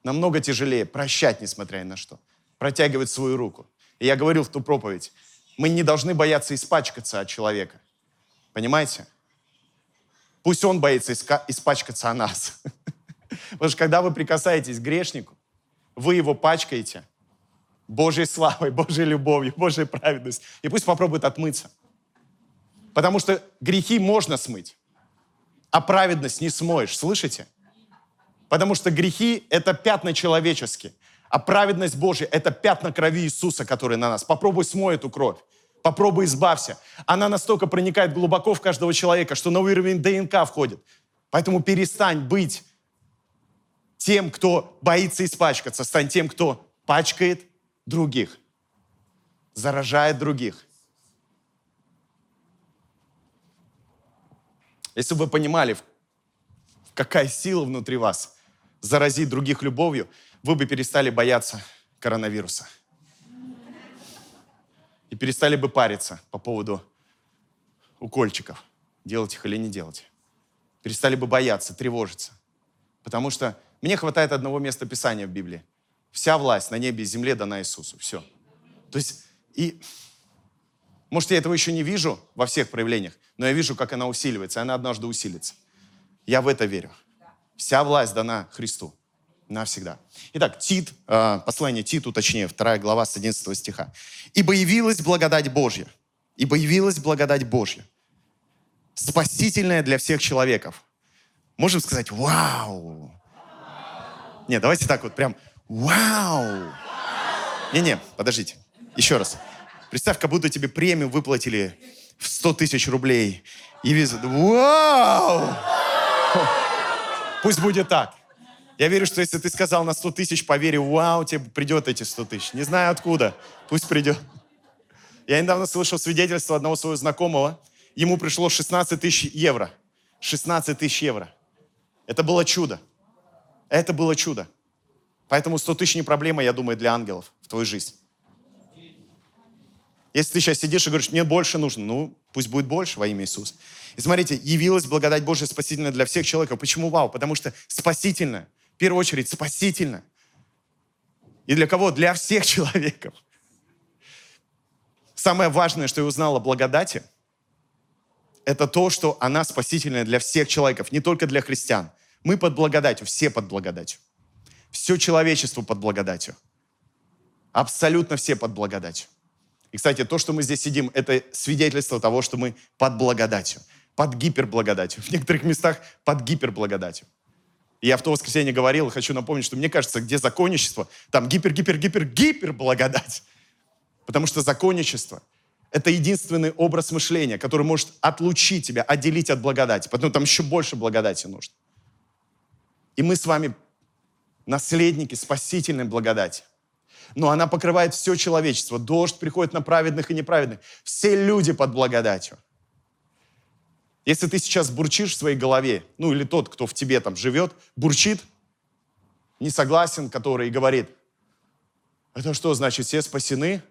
Намного тяжелее прощать, несмотря ни на что. Протягивать свою руку. И я говорил в ту проповедь, мы не должны бояться испачкаться от человека. Понимаете? Пусть он боится испачкаться о нас. Потому что когда вы прикасаетесь к грешнику, вы его пачкаете Божьей славой, Божьей любовью, Божьей праведностью. И пусть попробует отмыться. Потому что грехи можно смыть, а праведность не смоешь. Слышите? Потому что грехи — это пятна человеческие. А праведность Божья — это пятна крови Иисуса, которые на нас. Попробуй смой эту кровь. Попробуй избавься. Она настолько проникает глубоко в каждого человека, что на уровень ДНК входит. Поэтому перестань быть тем, кто боится испачкаться. Стань тем, кто пачкает других, заражает других. Если бы вы понимали, какая сила внутри вас заразить других любовью, вы бы перестали бояться коронавируса. И перестали бы париться по поводу укольчиков, делать их или не делать. Перестали бы бояться, тревожиться. Потому что мне хватает одного места Писания в Библии. Вся власть на небе и земле дана Иисусу. Все. То есть, и, может, я этого еще не вижу во всех проявлениях, но я вижу, как она усиливается, и она однажды усилится. Я в это верю. Вся власть дана Христу навсегда. Итак, Тит, э, послание Титу, точнее, вторая глава с 11 стиха. «Ибо явилась благодать Божья, ибо явилась благодать Божья, спасительная для всех человеков». Можем сказать «Вау!» Нет, давайте так вот прям «Вау!» Не-не, подождите, еще раз. Представь, как будто тебе премию выплатили в 100 тысяч рублей. И виза «Вау!» Пусть будет так. Я верю, что если ты сказал на 100 тысяч, поверь, вау, тебе придет эти 100 тысяч. Не знаю откуда, пусть придет. Я недавно слышал свидетельство одного своего знакомого. Ему пришло 16 тысяч евро. 16 тысяч евро. Это было чудо. Это было чудо. Поэтому 100 тысяч не проблема, я думаю, для ангелов в твою жизнь. Если ты сейчас сидишь и говоришь, мне больше нужно, ну, пусть будет больше во имя Иисуса. И смотрите, явилась благодать Божия спасительная для всех человеков. Почему вау? Потому что спасительная в первую очередь, спасительно. И для кого? Для всех человеков. Самое важное, что я узнал о благодати, это то, что она спасительная для всех человеков, не только для христиан. Мы под благодатью, все под благодатью. Все человечество под благодатью. Абсолютно все под благодатью. И, кстати, то, что мы здесь сидим, это свидетельство того, что мы под благодатью, под гиперблагодатью. В некоторых местах под гиперблагодатью. И я в то воскресенье говорил, хочу напомнить, что мне кажется, где законничество, там гипер-гипер-гипер-гипер благодать. Потому что законничество – это единственный образ мышления, который может отлучить тебя, отделить от благодати. Потому там еще больше благодати нужно. И мы с вами наследники спасительной благодати. Но она покрывает все человечество. Дождь приходит на праведных и неправедных. Все люди под благодатью. Если ты сейчас бурчишь в своей голове, ну или тот, кто в тебе там живет, бурчит, не согласен, который говорит, это что значит, все спасены?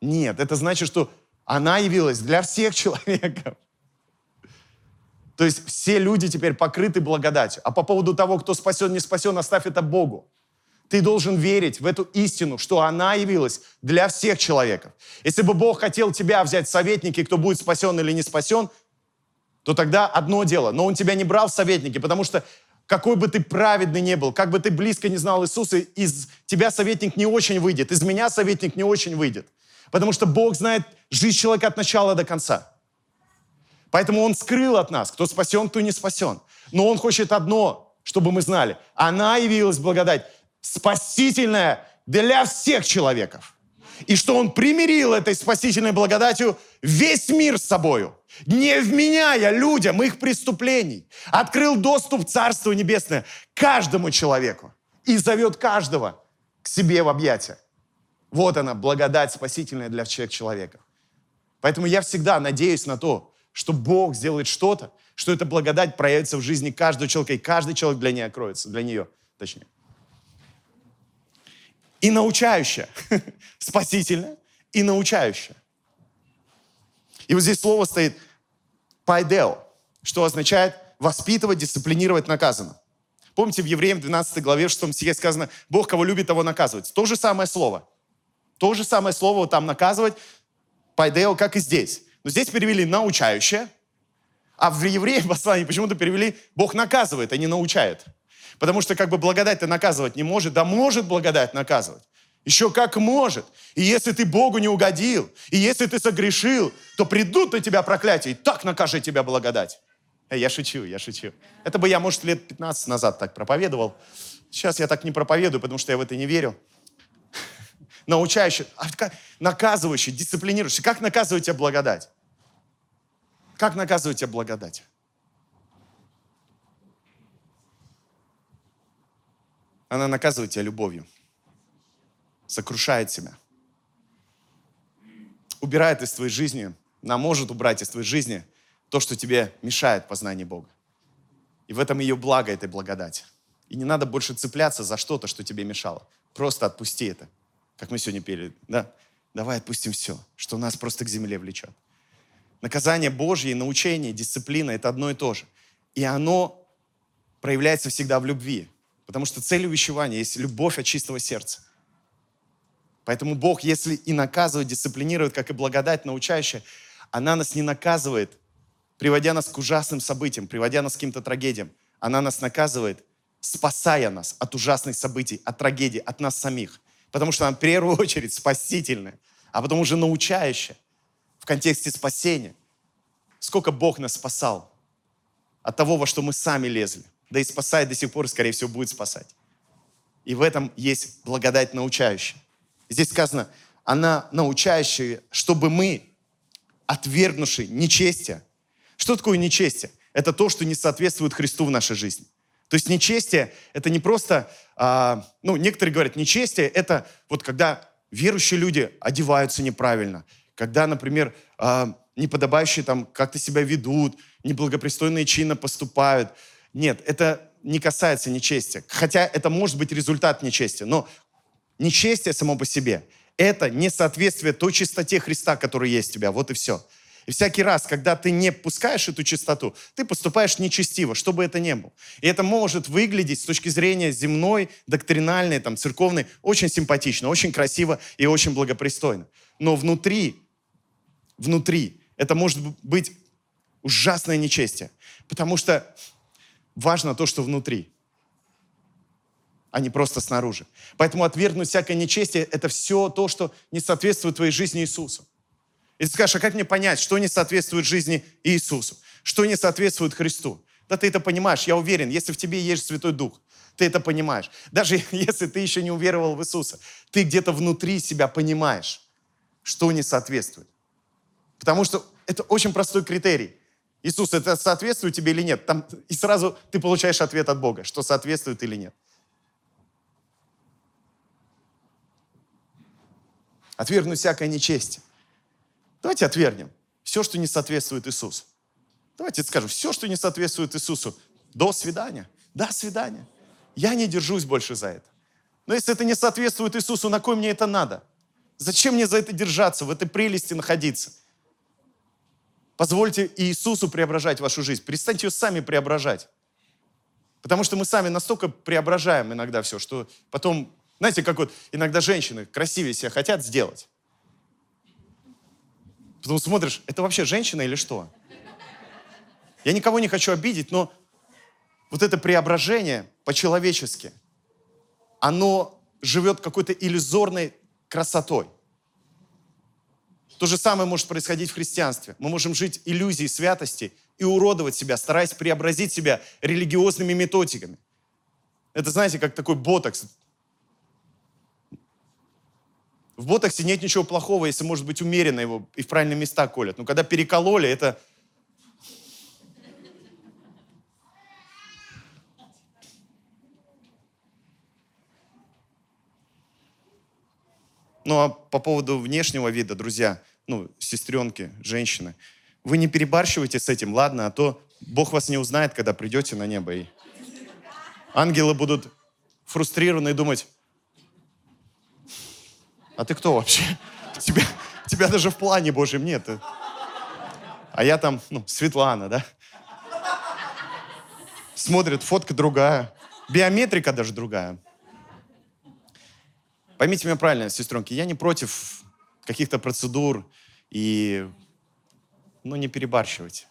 Нет, это значит, что она явилась для всех человеков. То есть все люди теперь покрыты благодатью. А по поводу того, кто спасен, не спасен, оставь это Богу. Ты должен верить в эту истину, что она явилась для всех человеков. Если бы Бог хотел тебя взять в советники, кто будет спасен или не спасен, то тогда одно дело. Но он тебя не брал в советники, потому что какой бы ты праведный не был, как бы ты близко не знал Иисуса, из тебя советник не очень выйдет, из меня советник не очень выйдет. Потому что Бог знает жизнь человека от начала до конца. Поэтому Он скрыл от нас, кто спасен, кто не спасен. Но Он хочет одно, чтобы мы знали. Она явилась благодать спасительная для всех человеков. И что Он примирил этой спасительной благодатью весь мир с собою, не вменяя людям их преступлений. Открыл доступ в Царство Небесное каждому человеку и зовет каждого к себе в объятия. Вот она, благодать спасительная для всех человеков. Поэтому я всегда надеюсь на то, что Бог сделает что-то, что эта благодать проявится в жизни каждого человека, и каждый человек для нее откроется, для нее, точнее. И научающая, спасительная и научающая. И вот здесь слово стоит «пайдео», что означает воспитывать, дисциплинировать, наказано. Помните, в Евреям 12 главе, в 6 стихе сказано, Бог, кого любит, того наказывает. То же самое слово. То же самое слово там наказывать, пайдео, как и здесь. Но здесь перевели научающее, а в евреям послании почему-то перевели Бог наказывает, а не научает. Потому что как бы благодать-то наказывать не может, да может благодать наказывать. Еще как может. И если ты Богу не угодил, и если ты согрешил, то придут на тебя проклятия, и так накажет тебя благодать. Эй, я шучу, я шучу. Это бы я, может, лет 15 назад так проповедовал. Сейчас я так не проповедую, потому что я в это не верю научающий, а наказывающий, дисциплинирующий. Как наказывать тебя благодать? Как наказывать тебя благодать? Она наказывает тебя любовью, сокрушает тебя, убирает из твоей жизни, она может убрать из твоей жизни то, что тебе мешает познанию Бога. И в этом ее благо, этой благодати. И не надо больше цепляться за что-то, что тебе мешало. Просто отпусти это. Как мы сегодня пели, да? Давай отпустим все, что нас просто к земле влечет. Наказание Божье, научение, дисциплина – это одно и то же. И оно проявляется всегда в любви. Потому что цель увещевания есть любовь от чистого сердца. Поэтому Бог, если и наказывает, дисциплинирует, как и благодать научающая, она нас не наказывает, приводя нас к ужасным событиям, приводя нас к каким-то трагедиям. Она нас наказывает, спасая нас от ужасных событий, от трагедий, от нас самих. Потому что она в первую очередь спасительная, а потом уже научающая в контексте спасения. Сколько Бог нас спасал от того, во что мы сами лезли. Да и спасает до сих пор, скорее всего, будет спасать. И в этом есть благодать научающая. Здесь сказано, она научающая, чтобы мы, отвергнувши нечестие, что такое нечестие? Это то, что не соответствует Христу в нашей жизни. То есть нечестие – это не просто, а, ну, некоторые говорят, нечестие – это вот когда верующие люди одеваются неправильно, когда, например, а, неподобающие там как-то себя ведут, неблагопристойные чинно поступают. Нет, это не касается нечестия. Хотя это может быть результат нечестия, но нечестие само по себе – это несоответствие той чистоте Христа, которая есть у тебя. Вот и все. И всякий раз, когда ты не пускаешь эту чистоту, ты поступаешь нечестиво, что бы это ни было. И это может выглядеть с точки зрения земной, доктринальной, там, церковной, очень симпатично, очень красиво и очень благопристойно. Но внутри, внутри, это может быть ужасное нечестие. Потому что важно то, что внутри, а не просто снаружи. Поэтому отвергнуть всякое нечестие – это все то, что не соответствует твоей жизни Иисусу. И ты скажешь, а как мне понять, что не соответствует жизни Иисусу? Что не соответствует Христу? Да ты это понимаешь, я уверен, если в тебе есть Святой Дух, ты это понимаешь. Даже если ты еще не уверовал в Иисуса, ты где-то внутри себя понимаешь, что не соответствует. Потому что это очень простой критерий. Иисус, это соответствует тебе или нет? Там, и сразу ты получаешь ответ от Бога, что соответствует или нет. Отвергнуть всякое нечестие. Давайте отвергнем все, что не соответствует Иисусу. Давайте скажем, все, что не соответствует Иисусу, до свидания. До свидания. Я не держусь больше за это. Но если это не соответствует Иисусу, на кой мне это надо? Зачем мне за это держаться, в этой прелести находиться? Позвольте Иисусу преображать вашу жизнь. Перестаньте ее сами преображать. Потому что мы сами настолько преображаем иногда все, что потом, знаете, как вот иногда женщины красивее себя хотят сделать. Потом смотришь, это вообще женщина или что? Я никого не хочу обидеть, но вот это преображение по-человечески, оно живет какой-то иллюзорной красотой. То же самое может происходить в христианстве. Мы можем жить иллюзией святости и уродовать себя, стараясь преобразить себя религиозными методиками. Это, знаете, как такой ботокс. В ботоксе нет ничего плохого, если, может быть, умеренно его и в правильные места колят. Но когда перекололи, это... Ну, а по поводу внешнего вида, друзья, ну, сестренки, женщины, вы не перебарщивайте с этим, ладно, а то Бог вас не узнает, когда придете на небо. И ангелы будут фрустрированы и думать, а ты кто вообще? Тебя, тебя даже в плане Божьем нет. А я там, ну, Светлана, да? Смотрит, фотка другая. Биометрика даже другая. Поймите меня правильно, сестренки, я не против каких-то процедур и, ну, не перебарщивать.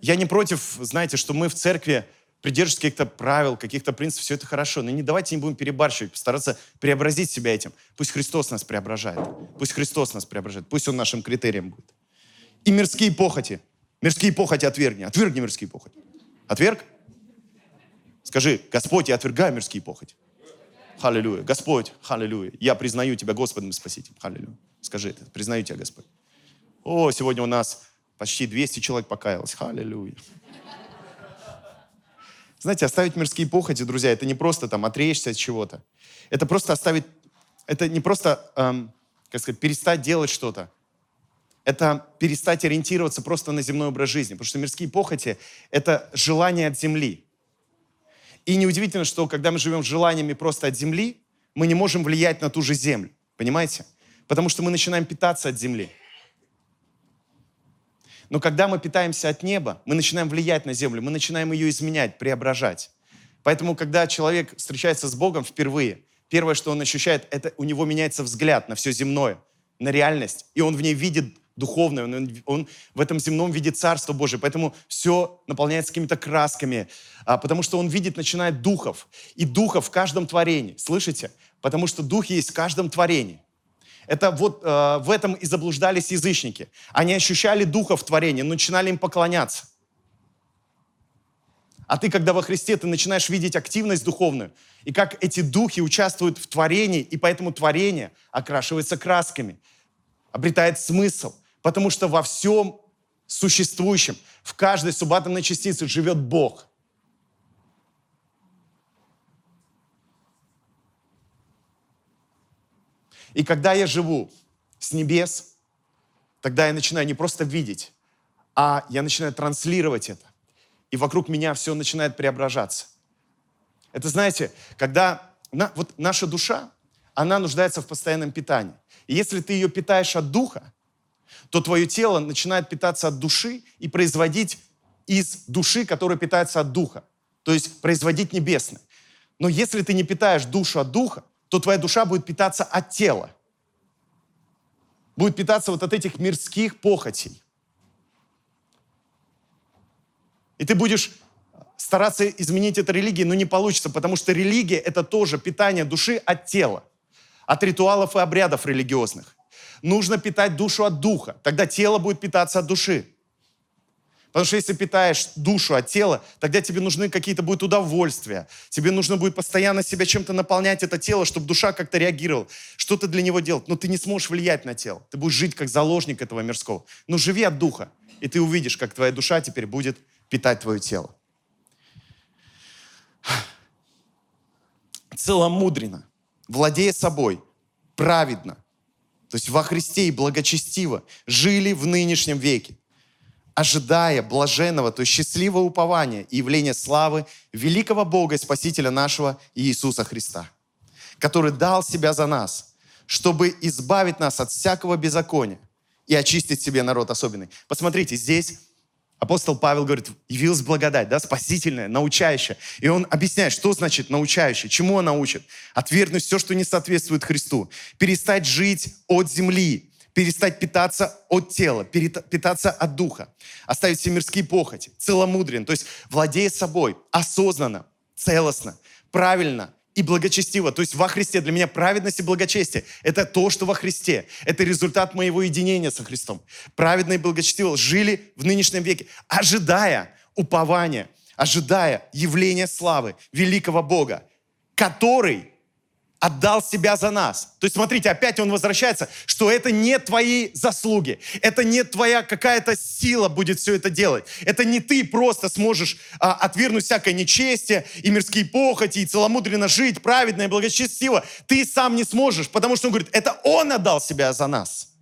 Я не против, знаете, что мы в церкви придерживаться каких-то правил, каких-то принципов, все это хорошо. Но не давайте не будем перебарщивать, постараться преобразить себя этим. Пусть Христос нас преображает. Пусть Христос нас преображает. Пусть Он нашим критерием будет. И мирские похоти. Мирские похоти отвергни. Отвергни мирские похоти. Отверг? Скажи, Господь, я отвергаю мирские похоти. Халилюя. Господь, халилюя. Я признаю Тебя Господом и Спасителем. Халилюя. Скажи это. Признаю Тебя, Господь. О, сегодня у нас почти 200 человек покаялось. Халилюя. Знаете, оставить мирские похоти, друзья, это не просто там отречься от чего-то. Это просто оставить, это не просто, эм, как сказать, перестать делать что-то. Это перестать ориентироваться просто на земной образ жизни. Потому что мирские похоти — это желание от земли. И неудивительно, что когда мы живем желаниями просто от земли, мы не можем влиять на ту же землю. Понимаете? Потому что мы начинаем питаться от земли. Но когда мы питаемся от неба, мы начинаем влиять на землю, мы начинаем ее изменять, преображать. Поэтому, когда человек встречается с Богом впервые, первое, что он ощущает, это у него меняется взгляд на все земное, на реальность, и он в ней видит духовное, он, он в этом земном видит Царство Божие, поэтому все наполняется какими-то красками, а, потому что он видит, начинает духов, и духов в каждом творении, слышите? Потому что духи есть в каждом творении. Это вот э, в этом и заблуждались язычники. Они ощущали духа в творении, начинали им поклоняться. А ты, когда во Христе, ты начинаешь видеть активность духовную, и как эти духи участвуют в творении, и поэтому творение окрашивается красками, обретает смысл, потому что во всем существующем, в каждой субатомной частице живет Бог – И когда я живу с небес, тогда я начинаю не просто видеть, а я начинаю транслировать это. И вокруг меня все начинает преображаться. Это, знаете, когда на, вот наша душа, она нуждается в постоянном питании. И если ты ее питаешь от духа, то твое тело начинает питаться от души и производить из души, которая питается от духа. То есть производить небесное. Но если ты не питаешь душу от духа, то твоя душа будет питаться от тела. Будет питаться вот от этих мирских похотей. И ты будешь стараться изменить это религией, но не получится, потому что религия — это тоже питание души от тела, от ритуалов и обрядов религиозных. Нужно питать душу от духа, тогда тело будет питаться от души. Потому что если питаешь душу от тела, тогда тебе нужны какие-то будут удовольствия. Тебе нужно будет постоянно себя чем-то наполнять это тело, чтобы душа как-то реагировала. Что-то для него делать. Но ты не сможешь влиять на тело. Ты будешь жить как заложник этого мирского. Но живи от духа. И ты увидишь, как твоя душа теперь будет питать твое тело. Целомудренно, владея собой, праведно, то есть во Христе и благочестиво жили в нынешнем веке ожидая блаженного, то есть счастливого упования и явления славы великого Бога и Спасителя нашего Иисуса Христа, который дал себя за нас, чтобы избавить нас от всякого беззакония и очистить себе народ особенный. Посмотрите, здесь апостол Павел говорит, явилась благодать, да, спасительная, научающая. И он объясняет, что значит научающая, чему он научит. Отвергнуть все, что не соответствует Христу. Перестать жить от земли, перестать питаться от тела, питаться от духа, оставить все мирские похоти, целомудрен, то есть владея собой, осознанно, целостно, правильно и благочестиво. То есть во Христе. Для меня праведность и благочестие – это то, что во Христе. Это результат моего единения со Христом. Праведно и благочестиво жили в нынешнем веке, ожидая упования, ожидая явления славы великого Бога, который отдал себя за нас. То есть, смотрите, опять он возвращается, что это не твои заслуги, это не твоя какая-то сила будет все это делать. Это не ты просто сможешь а, отвергнуть всякое нечестие и мирские похоти, и целомудренно жить, праведно и благочестиво. Ты сам не сможешь, потому что он говорит, это он отдал себя за нас.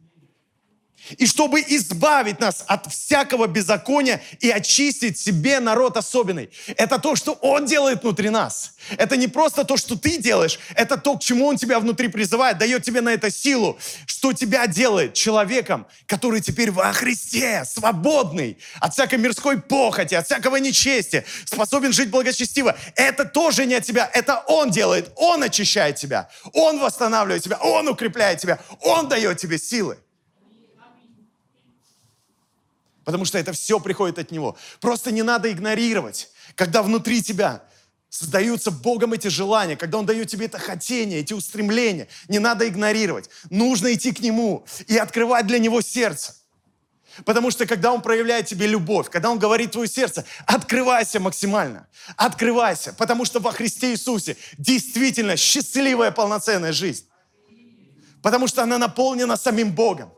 И чтобы избавить нас от всякого беззакония и очистить себе народ особенный. Это то, что Он делает внутри нас. Это не просто то, что ты делаешь, это то, к чему Он тебя внутри призывает, дает тебе на это силу, что тебя делает человеком, который теперь во Христе, свободный от всякой мирской похоти, от всякого нечестия, способен жить благочестиво. Это тоже не от тебя, это Он делает, Он очищает тебя, Он восстанавливает тебя, Он укрепляет тебя, Он дает тебе силы. Потому что это все приходит от Него. Просто не надо игнорировать, когда внутри тебя создаются Богом эти желания, когда Он дает тебе это хотение, эти устремления. Не надо игнорировать. Нужно идти к Нему и открывать для Него сердце. Потому что когда Он проявляет тебе любовь, когда Он говорит твое сердце, открывайся максимально. Открывайся, потому что во Христе Иисусе действительно счастливая полноценная жизнь. Потому что она наполнена самим Богом.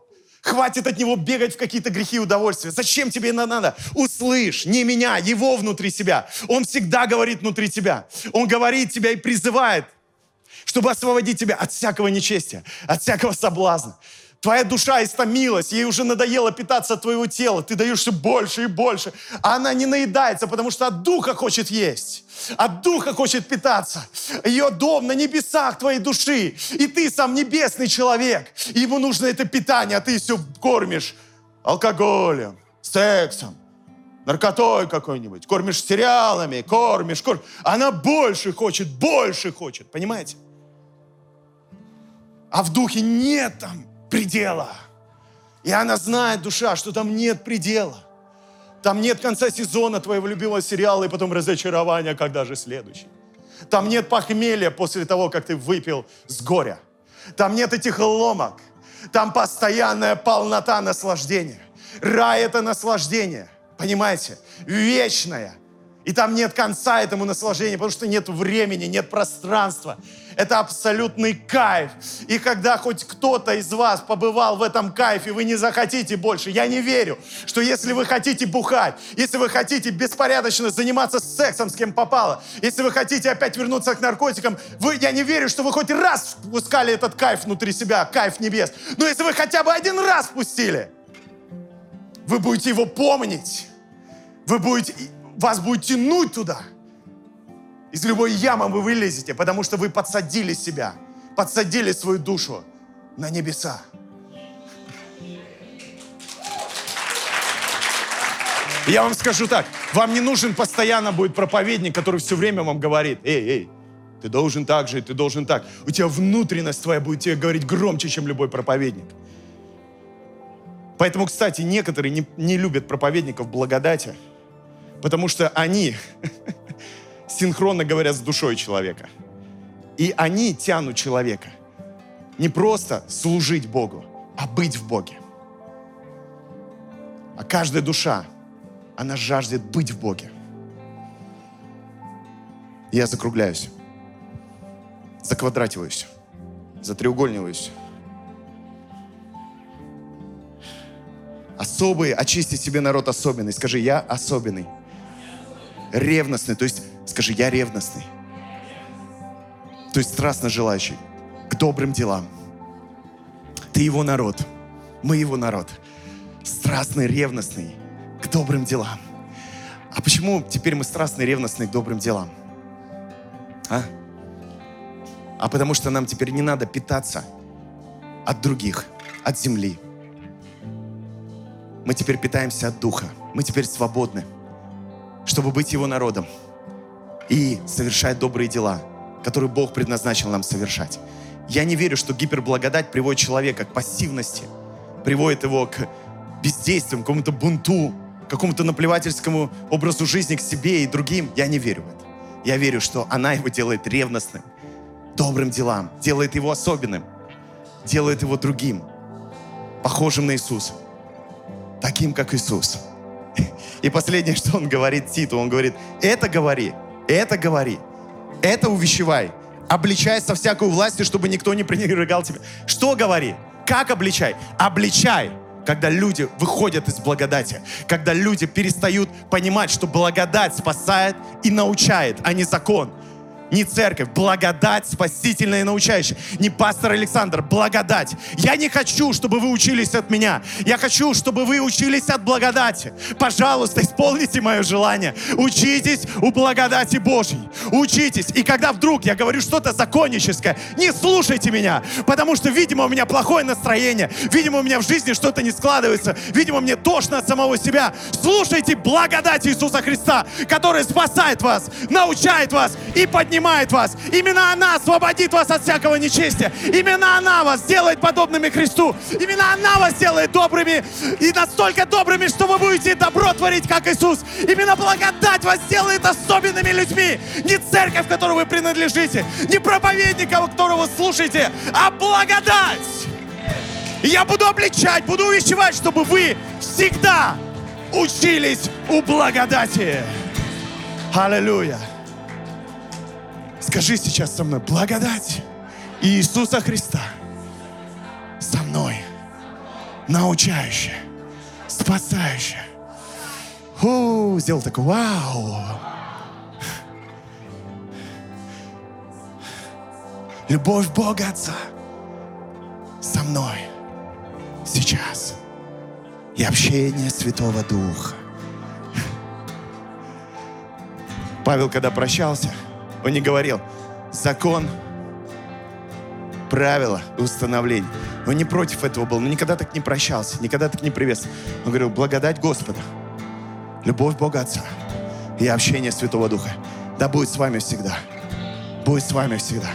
Хватит от него бегать в какие-то грехи и удовольствия. Зачем тебе это надо? Услышь, не меня, его внутри себя. Он всегда говорит внутри тебя. Он говорит тебя и призывает, чтобы освободить тебя от всякого нечестия, от всякого соблазна. Твоя душа истомилась, ей уже надоело питаться от твоего тела. Ты даешь все больше и больше. А она не наедается, потому что от духа хочет есть. От духа хочет питаться. Ее дом на небесах твоей души. И ты сам небесный человек. Ему нужно это питание, а ты все кормишь алкоголем, сексом, наркотой какой-нибудь, кормишь сериалами, кормишь, кормишь. Она больше хочет, больше хочет, понимаете? А в духе нет там предела. И она знает, душа, что там нет предела. Там нет конца сезона твоего любимого сериала и потом разочарования, когда же следующий. Там нет похмелья после того, как ты выпил с горя. Там нет этих ломок. Там постоянная полнота наслаждения. Рай — это наслаждение, понимаете? Вечное. И там нет конца этому наслаждению, потому что нет времени, нет пространства. Это абсолютный кайф. И когда хоть кто-то из вас побывал в этом кайфе, вы не захотите больше. Я не верю, что если вы хотите бухать, если вы хотите беспорядочно заниматься сексом с кем попало, если вы хотите опять вернуться к наркотикам, вы, я не верю, что вы хоть раз впускали этот кайф внутри себя, кайф небес. Но если вы хотя бы один раз впустили, вы будете его помнить. Вы будете, вас будет тянуть туда – из любой ямы вы вылезете, потому что вы подсадили себя, подсадили свою душу на небеса. Я вам скажу так, вам не нужен постоянно будет проповедник, который все время вам говорит, эй, эй, ты должен так же, ты должен так. У тебя внутренность твоя будет тебе говорить громче, чем любой проповедник. Поэтому, кстати, некоторые не, не любят проповедников благодати, потому что они синхронно говорят с душой человека. И они тянут человека не просто служить Богу, а быть в Боге. А каждая душа, она жаждет быть в Боге. Я закругляюсь, заквадративаюсь, затреугольниваюсь. Особый, очисти себе народ особенный. Скажи, я особенный. Ревностный, то есть Скажи, я ревностный. То есть страстно желающий к добрым делам. Ты его народ, мы его народ. Страстный, ревностный к добрым делам. А почему теперь мы страстные, ревностные к добрым делам? А? А потому что нам теперь не надо питаться от других, от земли. Мы теперь питаемся от Духа. Мы теперь свободны, чтобы быть Его народом и совершать добрые дела, которые Бог предназначил нам совершать. Я не верю, что гиперблагодать приводит человека к пассивности, приводит его к бездействию, к какому-то бунту, к какому-то наплевательскому образу жизни к себе и другим. Я не верю в это. Я верю, что она его делает ревностным добрым делам, делает его особенным, делает его другим, похожим на Иисуса, таким, как Иисус. И последнее, что он говорит Титу, он говорит, это говори, это говори, это увещевай, обличай со всякой властью, чтобы никто не пренебрегал тебя. Что говори? Как обличай? Обличай, когда люди выходят из благодати, когда люди перестают понимать, что благодать спасает и научает, а не закон не церковь, благодать спасительная и научающая. Не пастор Александр, благодать. Я не хочу, чтобы вы учились от меня. Я хочу, чтобы вы учились от благодати. Пожалуйста, исполните мое желание. Учитесь у благодати Божьей. Учитесь. И когда вдруг я говорю что-то законническое, не слушайте меня, потому что, видимо, у меня плохое настроение, видимо, у меня в жизни что-то не складывается, видимо, мне тошно от самого себя. Слушайте благодать Иисуса Христа, который спасает вас, научает вас и поднимает поднимает вас. Именно она освободит вас от всякого нечестия. Именно она вас сделает подобными Христу. Именно она вас сделает добрыми и настолько добрыми, что вы будете добро творить, как Иисус. Именно благодать вас сделает особенными людьми. Не церковь, которой вы принадлежите, не проповедника, которого вы слушаете, а благодать. И я буду обличать, буду увещевать, чтобы вы всегда учились у благодати. Аллилуйя. Скажи сейчас со мной, благодать Иисуса Христа со мной, научающая, спасающая. Фу, сделал такой, вау. Любовь Бога Отца со мной сейчас. И общение Святого Духа. Павел, когда прощался, он не говорил, закон, правила, установления. Он не против этого был, но никогда так не прощался, никогда так не приветствовал. Он говорил, благодать Господа, любовь Бога Отца и общение Святого Духа. Да будет с вами всегда. Будет с вами всегда.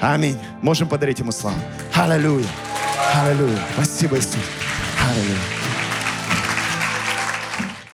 Аминь. Можем подарить ему славу. Аллилуйя. Аллилуйя. Спасибо, Иисус. Аллилуйя.